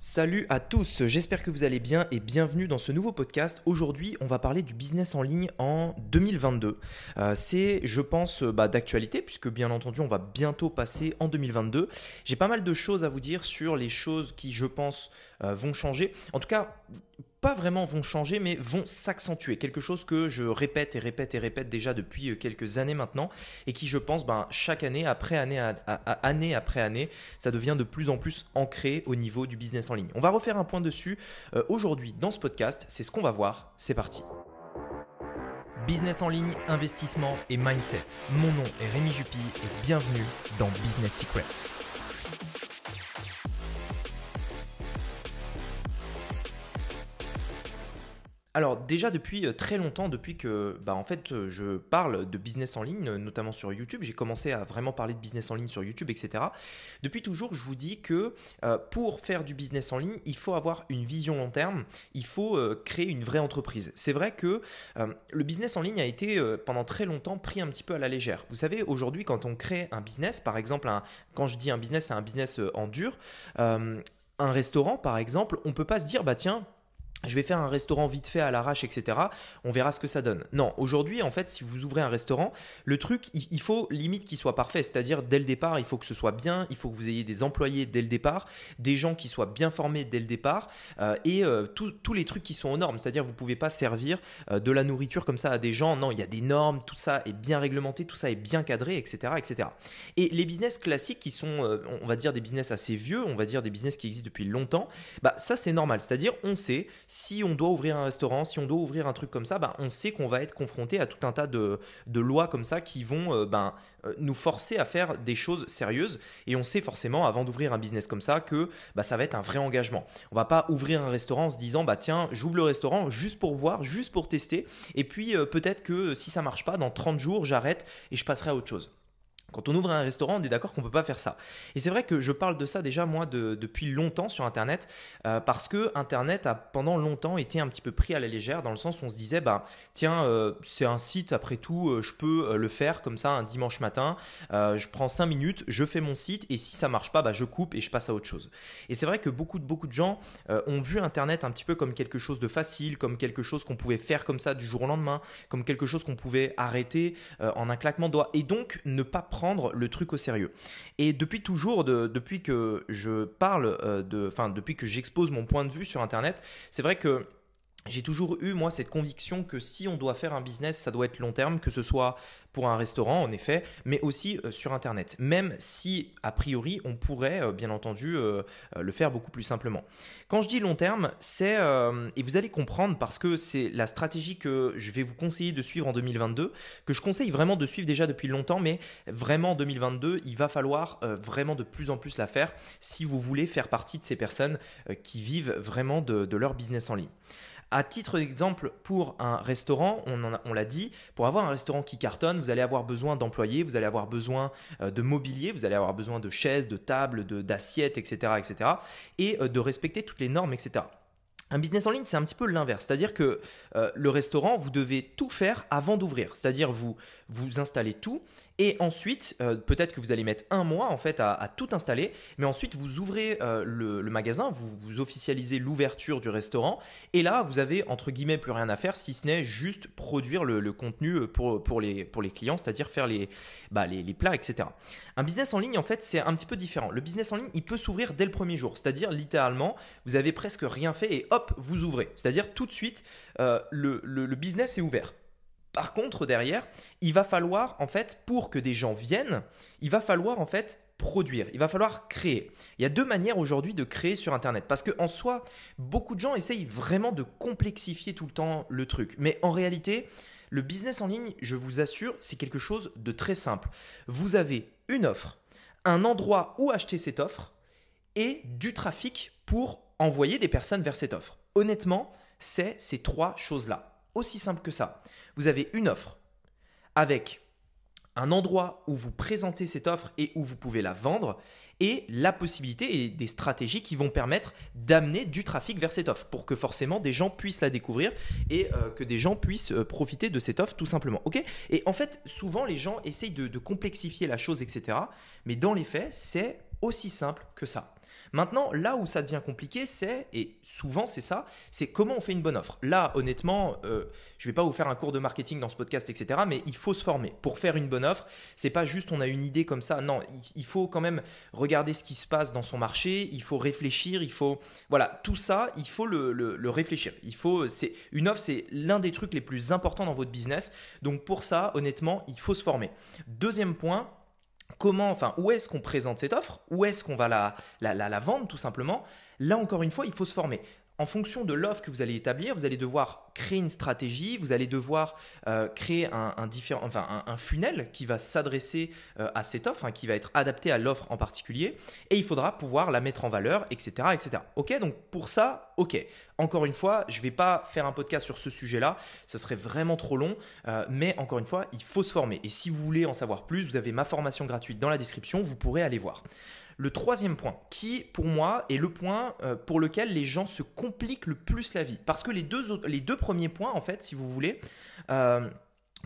Salut à tous, j'espère que vous allez bien et bienvenue dans ce nouveau podcast. Aujourd'hui, on va parler du business en ligne en 2022. Euh, c'est, je pense, euh, bah, d'actualité puisque bien entendu, on va bientôt passer en 2022. J'ai pas mal de choses à vous dire sur les choses qui, je pense, euh, vont changer. En tout cas, pas vraiment vont changer, mais vont s'accentuer. Quelque chose que je répète et répète et répète déjà depuis euh, quelques années maintenant, et qui, je pense, ben, chaque année, après année, année après année, ça devient de plus en plus ancré au niveau du business en ligne. On va refaire un point dessus euh, aujourd'hui dans ce podcast. C'est ce qu'on va voir. C'est parti. Business en ligne, investissement et mindset. Mon nom est Rémi Jupy et bienvenue dans Business Secrets. Alors déjà depuis euh, très longtemps, depuis que bah, en fait euh, je parle de business en ligne, notamment sur YouTube, j'ai commencé à vraiment parler de business en ligne sur YouTube, etc. Depuis toujours, je vous dis que euh, pour faire du business en ligne, il faut avoir une vision long terme, il faut créer une vraie entreprise. C'est vrai que le business en ligne a été pendant très longtemps pris un petit peu à la légère. Vous savez, aujourd'hui, quand on crée un business, par exemple, quand je dis un business, c'est un business en dur. un restaurant, par exemple, on peut pas se dire, bah tiens, je vais faire un restaurant vite fait à l'arrache, etc. On verra ce que ça donne. Non, aujourd'hui, en fait, si vous ouvrez un restaurant, le truc, il faut limite qu'il soit parfait. C'est-à-dire, dès le départ, il faut que ce soit bien, il faut que vous ayez des employés dès le départ, des gens qui soient bien formés dès le départ, euh, et euh, tous les trucs qui sont aux normes. C'est-à-dire, vous ne pouvez pas servir euh, de la nourriture comme ça à des gens. Non, il y a des normes, tout ça est bien réglementé, tout ça est bien cadré, etc. etc. Et les business classiques qui sont, on va dire, des business assez vieux, on va dire des business qui existent depuis longtemps, bah ça, c'est normal. C'est-à-dire, on sait si on doit ouvrir un restaurant, si on doit ouvrir un truc comme ça, ben, on sait qu'on va être confronté à tout un tas de, lois comme ça qui vont euh, ben, euh, nous forcer à faire des choses sérieuses. Et on sait forcément, avant d'ouvrir un business comme ça, que bah, ça va être un vrai engagement. On va pas ouvrir un restaurant en se disant, bah tiens, j'ouvre le restaurant juste pour voir, juste pour tester. Et puis euh, peut-être que si ça marche pas, dans 30 jours, j'arrête et je passerai à autre chose. Quand on ouvre un restaurant, on est d'accord qu'on ne peut pas faire ça. Et c'est vrai que je parle de ça déjà moi depuis longtemps sur Internet, euh, parce que Internet a pendant longtemps été un petit peu pris à la légère, dans le sens où on se disait, bah, tiens, euh, c'est un site, après tout, euh, je peux le faire comme ça un dimanche matin, je prends 5 minutes, je fais mon site, et si ça marche pas, bah, je coupe et je passe à autre chose. Et c'est vrai que beaucoup, beaucoup de gens ont vu Internet un petit peu comme quelque chose de facile, comme quelque chose qu'on pouvait faire comme ça du jour au lendemain, comme quelque chose qu'on pouvait arrêter en un claquement de doigts, et donc ne pas prendre le truc au sérieux. Et depuis toujours, depuis que je parle, euh, de, depuis que j'expose mon point de vue sur Internet, c'est vrai que j'ai toujours eu, moi, cette conviction que si on doit faire un business, ça doit être long terme, que ce soit pour un restaurant, en effet, mais aussi euh, sur Internet. Même si, a priori, on pourrait, euh, bien entendu, euh, le faire beaucoup plus simplement. Quand je dis long terme, c'est, et vous allez comprendre parce que c'est la stratégie que je vais vous conseiller de suivre en 2022, que je conseille vraiment de suivre déjà depuis longtemps, mais vraiment en 2022, il va falloir vraiment de plus en plus la faire si vous voulez faire partie de ces personnes qui vivent vraiment de leur business en ligne. À titre d'exemple, pour un restaurant, on, l'a dit, pour avoir un restaurant qui cartonne, vous allez avoir besoin d'employés, vous allez avoir besoin euh, de mobilier, vous allez avoir besoin de chaises, de tables, d'assiettes, etc., etc., et euh, de respecter toutes les normes, etc. Un business en ligne, c'est un petit peu l'inverse. C'est-à-dire que euh, le restaurant, vous devez tout faire avant d'ouvrir. C'est-à-dire vous vous installez tout et ensuite, euh, peut-être que vous allez mettre un mois en fait à, tout installer, mais ensuite vous ouvrez euh, le, magasin, vous, officialisez l'ouverture du restaurant et là, vous avez entre guillemets plus rien à faire si ce n'est juste produire le, contenu pour, pour, les, pour les clients, c'est-à-dire faire les, bah, les, plats, etc. Un business en ligne, en fait, c'est un petit peu différent. Le business en ligne, il peut s'ouvrir dès le premier jour, c'est-à-dire littéralement, vous avez presque rien fait et hop, vous ouvrez. C'est-à-dire tout de suite, euh, le, business est ouvert. Par contre, derrière, il va falloir, en fait, pour que des gens viennent, il va falloir, en fait, produire, il va falloir créer. Il y a deux manières aujourd'hui de créer sur Internet. Parce qu'en soi, beaucoup de gens essayent vraiment de complexifier tout le temps le truc. Mais en réalité, le business en ligne, je vous assure, c'est quelque chose de très simple. Vous avez une offre, un endroit où acheter cette offre et du trafic pour envoyer des personnes vers cette offre. Honnêtement, c'est ces trois choses-là. Aussi simple que ça. Vous avez une offre avec un endroit où vous présentez cette offre et où vous pouvez la vendre et la possibilité et des stratégies qui vont permettre d'amener du trafic vers cette offre pour que forcément des gens puissent la découvrir et euh, que des gens puissent euh, profiter de cette offre tout simplement. Ok? Et en fait, souvent les gens essayent de complexifier la chose, etc. Mais dans les faits, c'est aussi simple que ça. Maintenant, là où ça devient compliqué, c'est, et souvent c'est ça, c'est comment on fait une bonne offre. Là, honnêtement, euh, je ne vais pas vous faire un cours de marketing dans ce podcast, etc., mais il faut se former. Pour faire une bonne offre, c'est pas juste on a une idée comme ça, non, il faut quand même regarder ce qui se passe dans son marché, il faut réfléchir, il faut... Voilà, tout ça, il faut le, le réfléchir. Il faut, c'est, une offre, c'est l'un des trucs les plus importants dans votre business. Donc pour ça, honnêtement, il faut se former. Deuxième point, comment, enfin, où est-ce qu'on présente cette offre? Où est-ce qu'on va la, la, la, vendre tout simplement? Là encore une fois, il faut se former en fonction de l'offre que vous allez établir, vous allez devoir créer une stratégie, vous allez devoir euh, créer un, funnel qui va s'adresser euh, à cette offre, hein, qui va être adapté à l'offre en particulier, et il faudra pouvoir la mettre en valeur, etc. etc. Ok, donc pour ça, ok. Encore une fois, je ne vais pas faire un podcast sur ce sujet-là, ce serait vraiment trop long, euh, mais encore une fois, il faut se former. Et si vous voulez en savoir plus, vous avez ma formation gratuite dans la description, vous pourrez aller voir. Le troisième point, qui pour moi est le point euh, pour lequel les gens se compliquent le plus la vie. Parce que les deux, premiers points, en fait, si vous voulez, euh,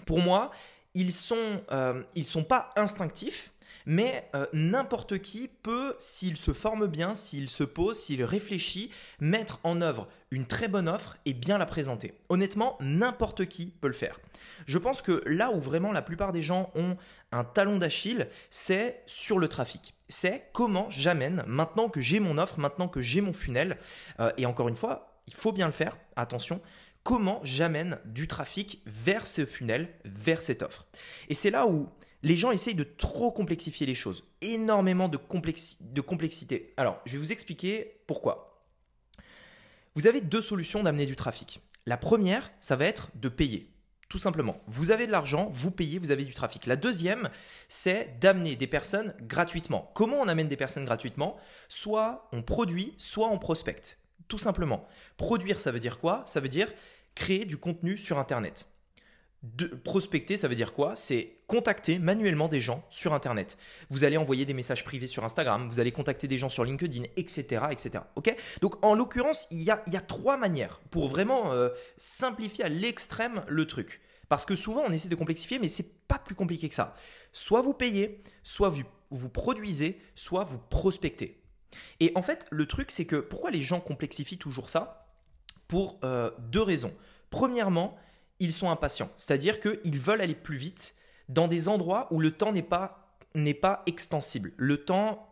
pour moi, ils sont, euh, sont pas instinctifs. Mais n'importe qui peut, s'il se forme bien, s'il se pose, s'il réfléchit, mettre en œuvre une très bonne offre et bien la présenter. Honnêtement, n'importe qui peut le faire. Je pense que là où vraiment la plupart des gens ont un talon d'Achille, c'est sur le trafic c'est comment j'amène, maintenant que j'ai mon offre, maintenant que j'ai mon funnel, euh, et encore une fois, il faut bien le faire, attention, comment j'amène du trafic vers ce funnel, vers cette offre. Et c'est là où les gens essayent de trop complexifier les choses, énormément de, de complexité. Alors, je vais vous expliquer pourquoi. Vous avez deux solutions d'amener du trafic. La première, ça va être de payer. Tout simplement. Vous avez de l'argent, vous payez, vous avez du trafic. La deuxième, c'est d'amener des personnes gratuitement. Comment on amène des personnes gratuitement? Soit on produit, soit on prospecte. Tout simplement. Produire, ça veut dire quoi? Ça veut dire créer du contenu sur Internet. Prospecter, ça veut dire quoi? C'est contacter manuellement des gens sur Internet. Vous allez envoyer des messages privés sur Instagram, vous allez contacter des gens sur LinkedIn, etc. etc. Ok? Donc en l'occurrence, il y a, trois manières pour vraiment euh, simplifier à l'extrême le truc. Parce que souvent on essaie de complexifier, mais c'est pas plus compliqué que ça. Soit vous payez, soit vous, vous produisez, soit vous prospectez. Et en fait, le truc, c'est que pourquoi les gens complexifient toujours ça? Pour euh, deux raisons. Premièrement, ils sont impatients. C'est-à-dire qu'ils veulent aller plus vite dans des endroits où le temps n'est pas, n'est pas extensible. Le temps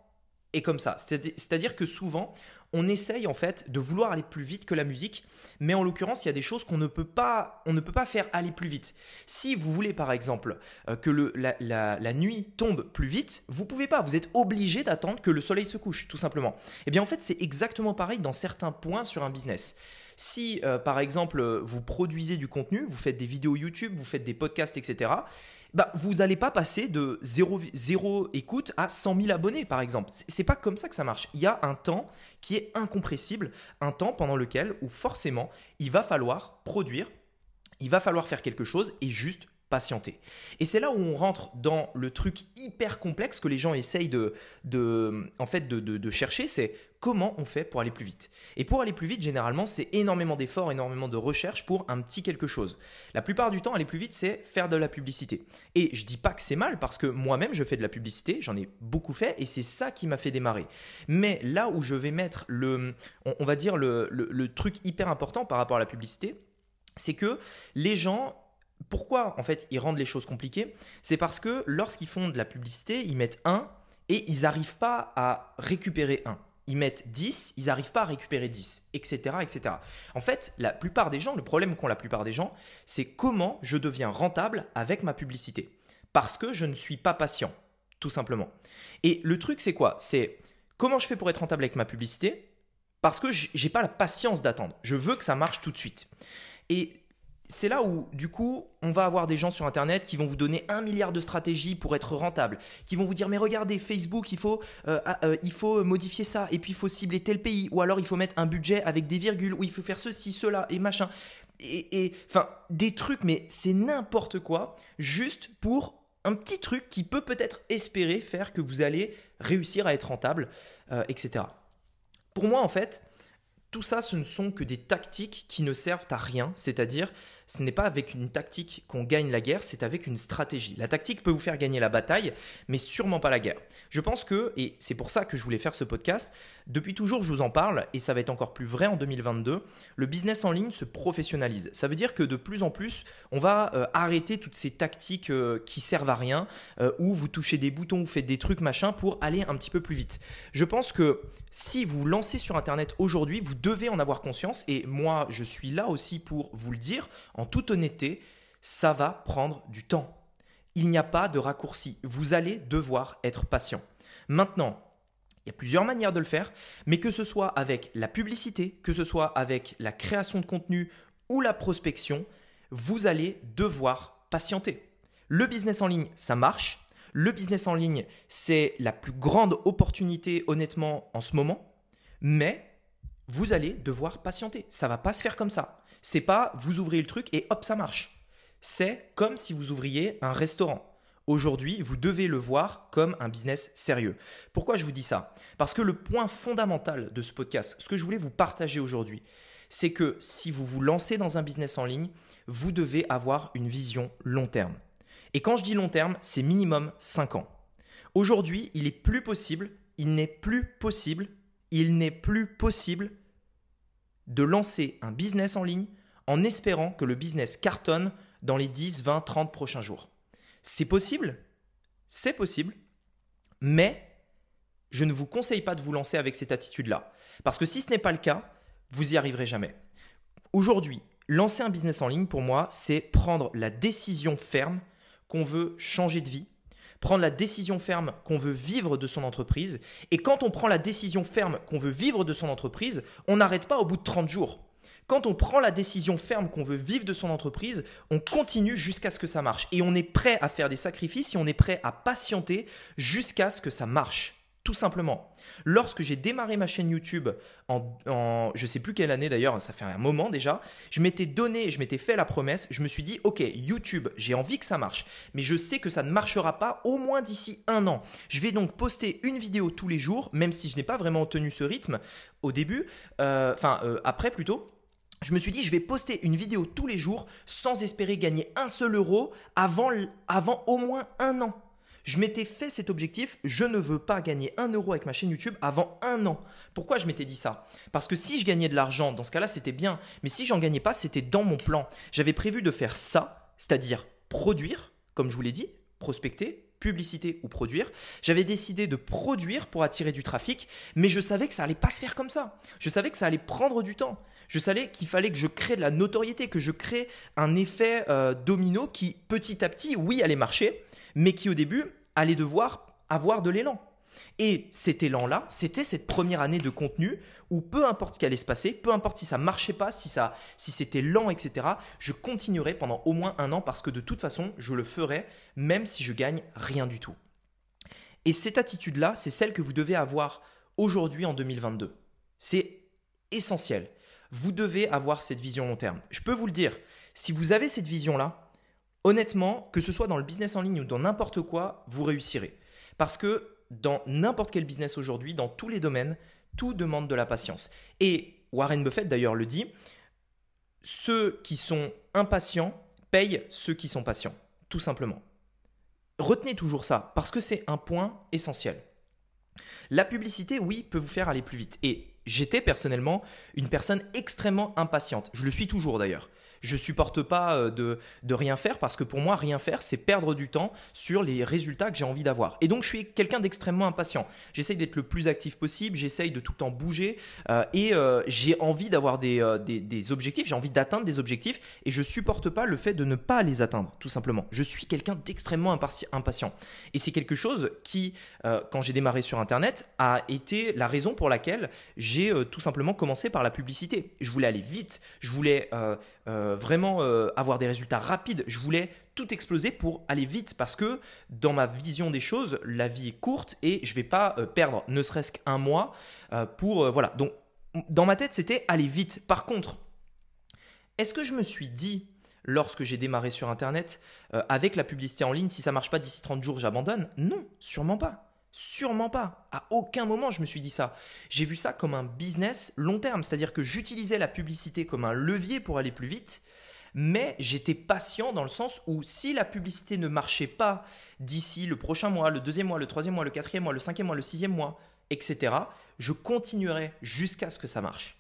est comme ça. C'est-à-dire que souvent, on essaye en fait de vouloir aller plus vite que la musique, mais en l'occurrence, il y a des choses qu'on ne peut pas, on ne peut pas faire aller plus vite. Si vous voulez par exemple euh, que le, la, nuit tombe plus vite, vous pouvez pas. Vous êtes obligé d'attendre que le soleil se couche, tout simplement. Et eh bien en fait, c'est exactement pareil dans certains points sur un business. Si euh, par exemple vous produisez du contenu, vous faites des vidéos YouTube, vous faites des podcasts, etc bah, vous n'allez pas passer de 0, écoute à 100 000 abonnés, par exemple. C'est pas comme ça que ça marche. Il y a un temps qui est incompressible, un temps pendant lequel, où forcément, il va falloir produire, il va falloir faire quelque chose et juste patienter. Et c'est là où on rentre dans le truc hyper complexe que les gens essayent de, en fait, de, chercher, c'est comment on fait pour aller plus vite. Et pour aller plus vite, généralement, c'est énormément d'efforts, énormément de recherche pour un petit quelque chose. La plupart du temps, aller plus vite, c'est faire de la publicité. Et je dis pas que c'est mal parce que moi-même, je fais de la publicité, j'en ai beaucoup fait et c'est ça qui m'a fait démarrer. Mais là où je vais mettre le, on, va dire le truc hyper important par rapport à la publicité, c'est que les gens pourquoi en fait ils rendent les choses compliquées C'est parce que lorsqu'ils font de la publicité, ils mettent un et ils n'arrivent pas à récupérer un ils mettent 10, ils n'arrivent pas à récupérer 10, etc., etc. En fait, la plupart des gens, le problème qu'ont la plupart des gens, c'est comment je deviens rentable avec ma publicité. Parce que je ne suis pas patient, tout simplement. Et le truc, c'est quoi? C'est comment je fais pour être rentable avec ma publicité? Parce que je n'ai pas la patience d'attendre. Je veux que ça marche tout de suite. Et c'est là où, du coup, on va avoir des gens sur Internet qui vont vous donner un milliard de stratégies pour être rentable, qui vont vous dire mais regardez Facebook, il faut, euh, ah, euh, faut modifier ça, et puis il faut cibler tel pays, ou alors il faut mettre un budget avec des virgules, ou il faut faire ceci, cela, et machin. Et enfin, des trucs, mais c'est n'importe quoi, juste pour un petit truc qui peut peut-être espérer faire que vous allez réussir à être rentable, euh, etc. Pour moi, en fait, tout ça, ce ne sont que des tactiques qui ne servent à rien, c'est-à-dire ce n'est pas avec une tactique qu'on gagne la guerre, c'est avec une stratégie. La tactique peut vous faire gagner la bataille, mais sûrement pas la guerre. Je pense que, et c'est pour ça que je voulais faire ce podcast, depuis toujours je vous en parle, et ça va être encore plus vrai en 2022, le business en ligne se professionnalise. Ça veut dire que de plus en plus, on va euh, arrêter toutes ces tactiques euh, qui servent à rien, euh, où vous touchez des boutons, vous faites des trucs machin pour aller un petit peu plus vite. Je pense que si vous lancez sur Internet aujourd'hui, vous devez en avoir conscience, et moi je suis là aussi pour vous le dire en toute honnêteté, ça va prendre du temps. Il n'y a pas de raccourci. Vous allez devoir être patient. Maintenant, il y a plusieurs manières de le faire, mais que ce soit avec la publicité, que ce soit avec la création de contenu ou la prospection, vous allez devoir patienter. Le business en ligne, ça marche. Le business en ligne, c'est la plus grande opportunité honnêtement en ce moment, mais vous allez devoir patienter. Ça va pas se faire comme ça. C'est pas vous ouvrez le truc et hop, ça marche. C'est comme si vous ouvriez un restaurant. Aujourd'hui, vous devez le voir comme un business sérieux. Pourquoi je vous dis ça? Parce que le point fondamental de ce podcast, ce que je voulais vous partager aujourd'hui, c'est que si vous vous lancez dans un business en ligne, vous devez avoir une vision long terme. Et quand je dis long terme, c'est minimum 5 ans. Aujourd'hui, il est plus possible, il n'est plus possible, il n'est plus possible de lancer un business en ligne en espérant que le business cartonne dans les 10, 20, 30 prochains jours. C'est possible, c'est possible, mais je ne vous conseille pas de vous lancer avec cette attitude-là. Parce que si ce n'est pas le cas, vous y arriverez jamais. Aujourd'hui, lancer un business en ligne, pour moi, c'est prendre la décision ferme qu'on veut changer de vie, prendre la décision ferme qu'on veut vivre de son entreprise. Et quand on prend la décision ferme qu'on veut vivre de son entreprise, on n'arrête pas au bout de 30 jours. Quand on prend la décision ferme qu'on veut vivre de son entreprise, on continue jusqu'à ce que ça marche. Et on est prêt à faire des sacrifices et on est prêt à patienter jusqu'à ce que ça marche. Tout simplement. Lorsque j'ai démarré ma chaîne YouTube en, je sais plus quelle année d'ailleurs, ça fait un moment déjà, je m'étais donné, je m'étais fait la promesse, je me suis dit ok YouTube, j'ai envie que ça marche, mais je sais que ça ne marchera pas au moins d'ici un an. Je vais donc poster une vidéo tous les jours, même si je n'ai pas vraiment tenu ce rythme au début, euh, enfin euh, après plutôt. Je me suis dit, je vais poster une vidéo tous les jours sans espérer gagner un seul euro avant, avant au moins un an. Je m'étais fait cet objectif, je ne veux pas gagner un euro avec ma chaîne YouTube avant un an. Pourquoi je m'étais dit ça? Parce que si je gagnais de l'argent, dans ce cas-là, c'était bien. Mais si j'en gagnais pas, c'était dans mon plan. J'avais prévu de faire ça, c'est-à-dire produire, comme je vous l'ai dit, prospecter, publicité ou produire. J'avais décidé de produire pour attirer du trafic, mais je savais que ça allait pas se faire comme ça. Je savais que ça allait prendre du temps. Je savais qu'il fallait que je crée de la notoriété, que je crée un effet euh, domino qui petit à petit, oui, allait marcher, mais qui au début allait devoir avoir de l'élan. Et cet élan-là, c'était cette première année de contenu où peu importe ce qui allait se passer, peu importe si ça marchait pas, si, ça, si c'était lent, etc., je continuerai pendant au moins un an parce que de toute façon, je le ferai même si je gagne rien du tout. Et cette attitude-là, c'est celle que vous devez avoir aujourd'hui en 2022. C'est essentiel. Vous devez avoir cette vision long terme. Je peux vous le dire, si vous avez cette vision-là, honnêtement, que ce soit dans le business en ligne ou dans n'importe quoi, vous réussirez. Parce que dans n'importe quel business aujourd'hui, dans tous les domaines, tout demande de la patience. Et Warren Buffett d'ailleurs le dit, ceux qui sont impatients payent ceux qui sont patients, tout simplement. Retenez toujours ça, parce que c'est un point essentiel. La publicité, oui, peut vous faire aller plus vite. Et j'étais personnellement une personne extrêmement impatiente. Je le suis toujours d'ailleurs. Je supporte pas euh, de, de rien faire parce que pour moi, rien faire, c'est perdre du temps sur les résultats que j'ai envie d'avoir. Et donc, je suis quelqu'un d'extrêmement impatient. J'essaye d'être le plus actif possible, j'essaye de tout le temps bouger euh, et euh, j'ai envie d'avoir des, des, des, objectifs, j'ai envie d'atteindre des objectifs et je supporte pas le fait de ne pas les atteindre, tout simplement. Je suis quelqu'un d'extrêmement impatient. Et c'est quelque chose qui, quand j'ai démarré sur Internet, a été la raison pour laquelle j'ai tout simplement commencé par la publicité. Je voulais aller vite, je voulais euh, vraiment euh, avoir des résultats rapides. Je voulais tout exploser pour aller vite parce que dans ma vision des choses, la vie est courte et je vais pas euh, perdre ne serait-ce qu'un mois pour voilà. Donc dans ma tête, c'était aller vite. Par contre, est-ce que je me suis dit lorsque j'ai démarré sur internet avec la publicité en ligne si ça marche pas d'ici 30 jours, j'abandonne? Non, sûrement pas. Sûrement pas. À aucun moment je me suis dit ça. J'ai vu ça comme un business long terme, c'est-à-dire que j'utilisais la publicité comme un levier pour aller plus vite, mais j'étais patient dans le sens où si la publicité ne marchait pas d'ici le prochain mois, le deuxième mois, le troisième mois, le quatrième mois, le cinquième mois, le sixième mois, etc., je continuerai jusqu'à ce que ça marche.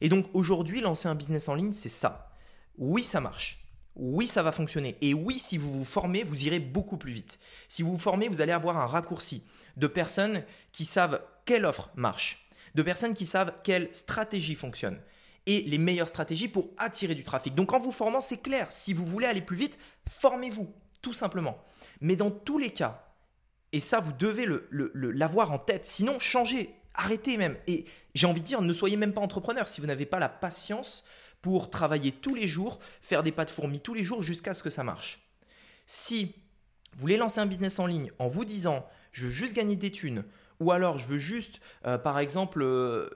Et donc aujourd'hui, lancer un business en ligne, c'est ça. Oui, ça marche. Oui, ça va fonctionner. Et oui, si vous vous formez, vous irez beaucoup plus vite. Si vous vous formez, vous allez avoir un raccourci de personnes qui savent quelle offre marche, de personnes qui savent quelle stratégie fonctionne et les meilleures stratégies pour attirer du trafic. Donc en vous formant, c'est clair, si vous voulez aller plus vite, formez-vous, tout simplement. Mais dans tous les cas, et ça, vous devez l'avoir en tête, sinon changez, arrêtez même. Et j'ai envie de dire, ne soyez même pas entrepreneur si vous n'avez pas la patience pour travailler tous les jours, faire des pas de tous les jours jusqu'à ce que ça marche. Si vous voulez lancer un business en ligne en vous disant je veux juste gagner des thunes, ou alors je veux juste, euh, par exemple, euh,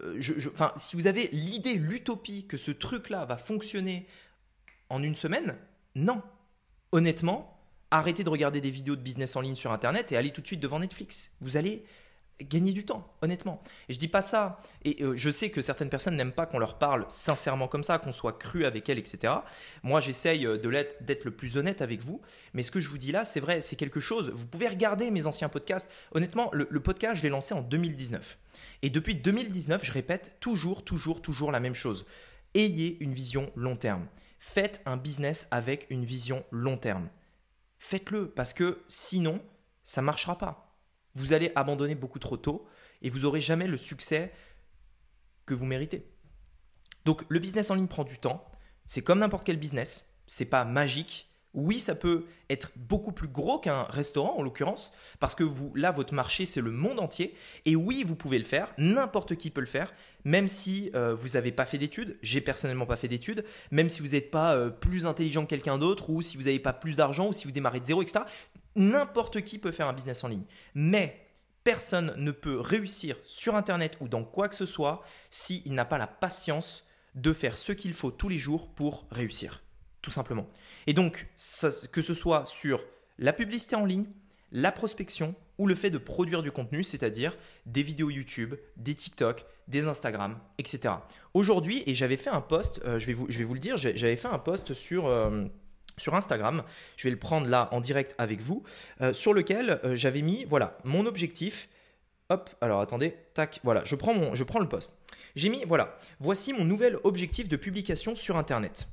si vous avez l'idée, l'utopie que ce truc-là va fonctionner en une semaine, non. Honnêtement, arrêtez de regarder des vidéos de business en ligne sur Internet et allez tout de suite devant Netflix. Vous allez gagner du temps, honnêtement. Et je dis pas ça, et euh, je sais que certaines personnes n'aiment pas qu'on leur parle sincèrement comme ça, qu'on soit cru avec elles, etc. Moi, j'essaye euh, d'être le plus honnête avec vous, mais ce que je vous dis là, c'est vrai, c'est quelque chose. Vous pouvez regarder mes anciens podcasts. Honnêtement, le, le podcast, je l'ai lancé en 2019. Et depuis 2019, je répète toujours, toujours, toujours la même chose. Ayez une vision long terme. Faites un business avec une vision long terme. Faites-le, parce que sinon, ça ne marchera pas vous allez abandonner beaucoup trop tôt et vous n'aurez jamais le succès que vous méritez. Donc le business en ligne prend du temps, c'est comme n'importe quel business, c'est pas magique. Oui, ça peut être beaucoup plus gros qu'un restaurant en l'occurrence, parce que vous, là, votre marché, c'est le monde entier. Et oui, vous pouvez le faire, n'importe qui peut le faire, même si euh, vous n'avez pas fait d'études. J'ai personnellement pas fait d'études, même si vous n'êtes pas euh, plus intelligent que quelqu'un d'autre, ou si vous n'avez pas plus d'argent, ou si vous démarrez de zéro, etc. N'importe qui peut faire un business en ligne. Mais personne ne peut réussir sur Internet ou dans quoi que ce soit s'il n'a pas la patience de faire ce qu'il faut tous les jours pour réussir. Tout simplement. Et donc, que ce soit sur la publicité en ligne, la prospection ou le fait de produire du contenu, c'est-à-dire des vidéos YouTube, des TikTok, des Instagram, etc. Aujourd'hui, et j'avais fait un post, euh, je, vais vous, le dire, j'avais fait un post sur... Euh, sur Instagram, je vais le prendre là en direct avec vous, euh, sur lequel euh, j'avais mis, voilà, mon objectif. Hop, alors attendez, tac, voilà, je prends, mon, je prends le post. J'ai mis, voilà, voici mon nouvel objectif de publication sur Internet.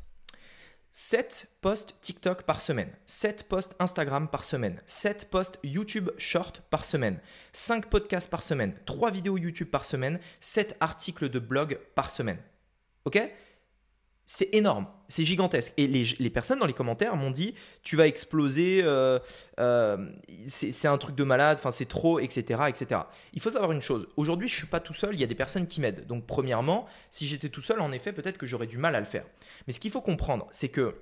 7 posts TikTok par semaine, 7 posts Instagram par semaine, 7 posts YouTube Short par semaine, 5 podcasts par semaine, 3 vidéos YouTube par semaine, 7 articles de blog par semaine. OK? C'est énorme, c'est gigantesque. Et les, personnes dans les commentaires m'ont dit tu vas exploser, euh, euh, c'est un truc de malade, c'est trop, etc., etc. Il faut savoir une chose. Aujourd'hui, je suis pas tout seul. Il y a des personnes qui m'aident. Donc premièrement, si j'étais tout seul, en effet, peut-être que j'aurais du mal à le faire. Mais ce qu'il faut comprendre, c'est que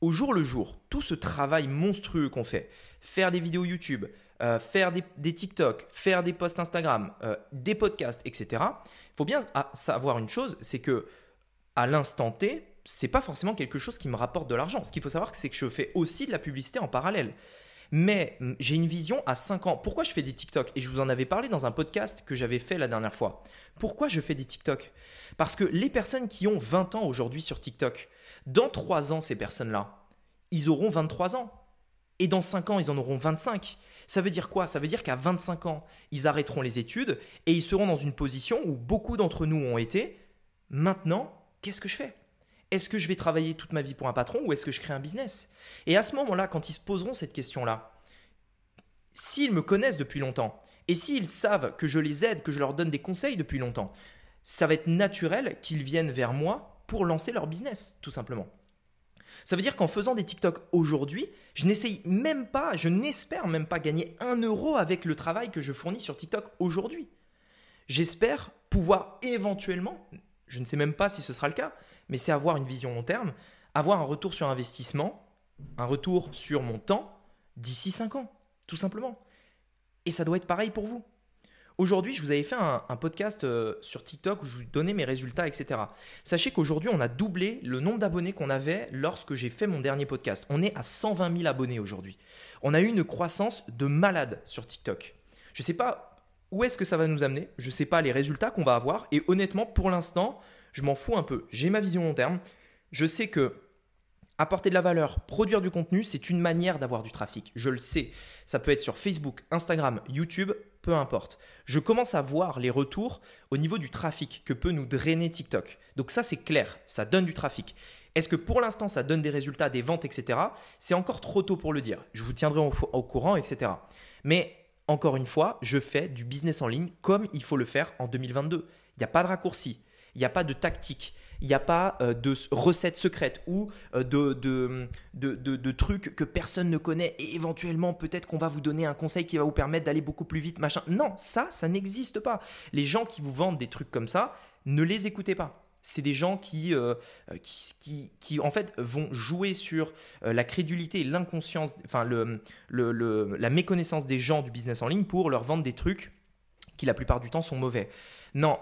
au jour le jour, tout ce travail monstrueux qu'on fait, faire des vidéos YouTube, euh, faire des, des, TikTok, faire des posts Instagram, des podcasts, etc. Il faut bien savoir une chose, c'est que à l'instant T, c'est pas forcément quelque chose qui me rapporte de l'argent. Ce qu'il faut savoir, c'est que je fais aussi de la publicité en parallèle. Mais mm, j'ai une vision à 5 ans. Pourquoi je fais des TikTok? Et je vous en avais parlé dans un podcast que j'avais fait la dernière fois. Pourquoi je fais des TikTok? Parce que les personnes qui ont 20 ans aujourd'hui sur TikTok, dans 3 ans, ces personnes-là, ils auront 23 ans. Et dans 5 ans, ils en auront 25. Ça veut dire quoi? Ça veut dire qu'à 25 ans, ils arrêteront les études et ils seront dans une position où beaucoup d'entre nous ont été. Maintenant, qu'est-ce que je fais? Est-ce que je vais travailler toute ma vie pour un patron ou est-ce que je crée un business? Et à ce moment-là, quand ils se poseront cette question-là, s'ils me connaissent depuis longtemps et s'ils savent que je les aide, que je leur donne des conseils depuis longtemps, ça va être naturel qu'ils viennent vers moi pour lancer leur business, tout simplement. Ça veut dire qu'en faisant des TikTok aujourd'hui, je n'essaye même pas, je n'espère même pas gagner un euro avec le travail que je fournis sur TikTok aujourd'hui. J'espère pouvoir éventuellement, je ne sais même pas si ce sera le cas, mais c'est avoir une vision long terme, avoir un retour sur investissement, un retour sur mon temps d'ici 5 ans, tout simplement. Et ça doit être pareil pour vous. Aujourd'hui, je vous avais fait un, podcast euh, sur TikTok où je vous donnais mes résultats, etc. Sachez qu'aujourd'hui, on a doublé le nombre d'abonnés qu'on avait lorsque j'ai fait mon dernier podcast. On est à 120 000 abonnés aujourd'hui. On a eu une croissance de malade sur TikTok. Je ne sais pas où est-ce que ça va nous amener? Je ne sais pas les résultats qu'on va avoir. Et honnêtement, pour l'instant, je m'en fous un peu. J'ai ma vision long terme. Je sais que apporter de la valeur, produire du contenu, c'est une manière d'avoir du trafic. Je le sais. Ça peut être sur Facebook, Instagram, YouTube, peu importe. Je commence à voir les retours au niveau du trafic que peut nous drainer TikTok. Donc ça, c'est clair, ça donne du trafic. Est-ce que pour l'instant, ça donne des résultats, des ventes, etc. C'est encore trop tôt pour le dire. Je vous tiendrai au, courant, etc. Mais encore une fois, je fais du business en ligne comme il faut le faire en 2022. Il n'y a pas de raccourci, il n'y a pas de tactique, il n'y a pas euh, de recettes secrètes ou euh, de, trucs que personne ne connaît et éventuellement peut-être qu'on va vous donner un conseil qui va vous permettre d'aller beaucoup plus vite, machin. Non, ça, ça n'existe pas. Les gens qui vous vendent des trucs comme ça, ne les écoutez pas c'est des gens qui, euh, qui, qui, en fait, vont jouer sur la crédulité et l'inconscience, enfin, le, le, la méconnaissance des gens du business en ligne pour leur vendre des trucs qui, la plupart du temps, sont mauvais. Non,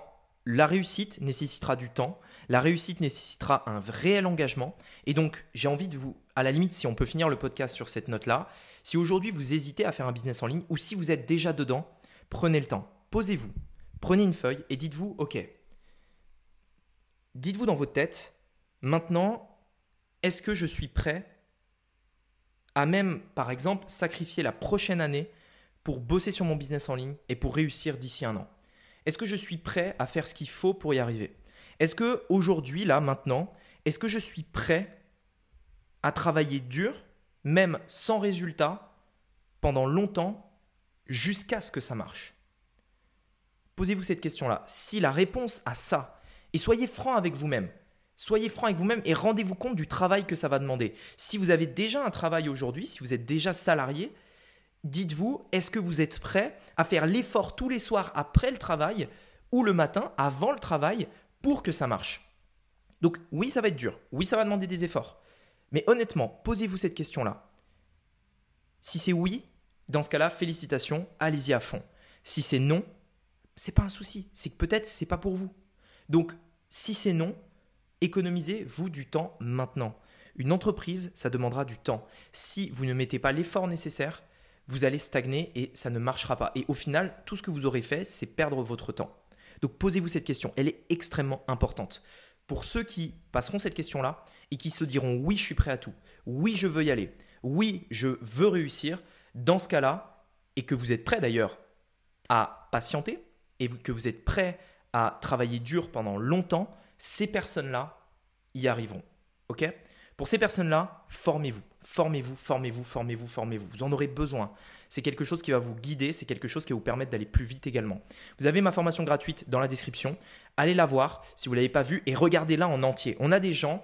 la réussite nécessitera du temps, la réussite nécessitera un réel engagement. Et donc, j'ai envie de vous, à la limite, si on peut finir le podcast sur cette note-là, si aujourd'hui vous hésitez à faire un business en ligne ou si vous êtes déjà dedans, prenez le temps, posez-vous, prenez une feuille et dites-vous, OK, dites-vous dans votre tête, maintenant, est-ce que je suis prêt à même, par exemple, sacrifier la prochaine année pour bosser sur mon business en ligne et pour réussir d'ici un an? Est-ce que je suis prêt à faire ce qu'il faut pour y arriver? Est-ce que aujourd'hui, là, maintenant, est-ce que je suis prêt à travailler dur, même sans résultat, pendant longtemps, jusqu'à ce que ça marche? Posez-vous cette question-là. Si la réponse à ça, et soyez franc avec vous-même, soyez franc avec vous-même et rendez-vous compte du travail que ça va demander. Si vous avez déjà un travail aujourd'hui, si vous êtes déjà salarié, dites-vous, est-ce que vous êtes prêt à faire l'effort tous les soirs après le travail ou le matin avant le travail pour que ça marche? Donc oui, ça va être dur, oui, ça va demander des efforts. Mais honnêtement, posez-vous cette question-là. Si c'est oui, dans ce cas-là, félicitations, allez-y à fond. Si c'est non, c'est pas un souci, c'est que peut-être c'est pas pour vous. Donc si c'est non, économisez-vous du temps maintenant. Une entreprise, ça demandera du temps. Si vous ne mettez pas l'effort nécessaire, vous allez stagner et ça ne marchera pas. Et au final, tout ce que vous aurez fait, c'est perdre votre temps. Donc posez-vous cette question, elle est extrêmement importante. Pour ceux qui passeront cette question-là et qui se diront oui, je suis prêt à tout, oui, je veux y aller, oui, je veux réussir, dans ce cas-là, et que vous êtes prêt d'ailleurs à patienter et que vous êtes prêt à travailler dur pendant longtemps, ces personnes-là y arriveront. OK? Pour ces personnes-là, formez-vous. Formez-vous, formez-vous, formez-vous, formez-vous. Vous en aurez besoin. C'est quelque chose qui va vous guider, c'est quelque chose qui va vous permettre d'aller plus vite également. Vous avez ma formation gratuite dans la description. Allez la voir si vous ne l'avez pas vue et regardez-la en entier. On a des gens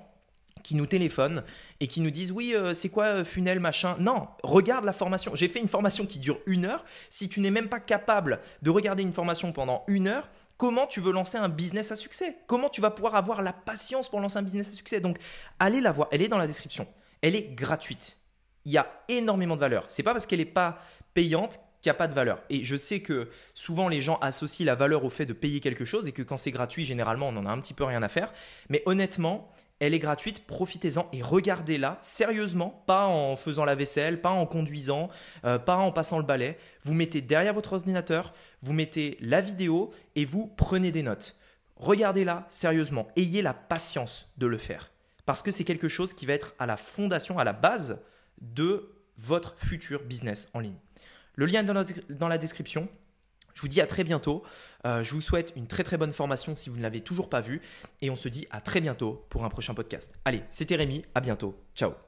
qui nous téléphonent et qui nous disent oui euh, c'est quoi euh, funnel machin? Non regarde la formation j'ai fait une formation qui dure une heure si tu n'es même pas capable de regarder une formation pendant une heure comment tu veux lancer un business à succès? Comment tu vas pouvoir avoir la patience pour lancer un business à succès? Donc allez la voir elle est dans la description elle est gratuite. Il y a énormément de valeur. C'est pas parce qu'elle n'est pas payante qu'il n'y a pas de valeur. Et je sais que souvent les gens associent la valeur au fait de payer quelque chose et que quand c'est gratuit, généralement, on en a un petit peu rien à faire. Mais honnêtement, elle est gratuite, profitez-en et regardez-la sérieusement, pas en faisant la vaisselle, pas en conduisant, euh, pas en passant le balai. Vous mettez derrière votre ordinateur, vous mettez la vidéo et vous prenez des notes. Regardez-la sérieusement, ayez la patience de le faire parce que c'est quelque chose qui va être à la fondation, à la base de votre futur business en ligne. Le lien est dans la, description. Je vous dis à très bientôt. Euh, je vous souhaite une très très bonne formation si vous ne l'avez toujours pas vue. Et on se dit à très bientôt pour un prochain podcast. Allez, c'était Rémi. À bientôt. Ciao.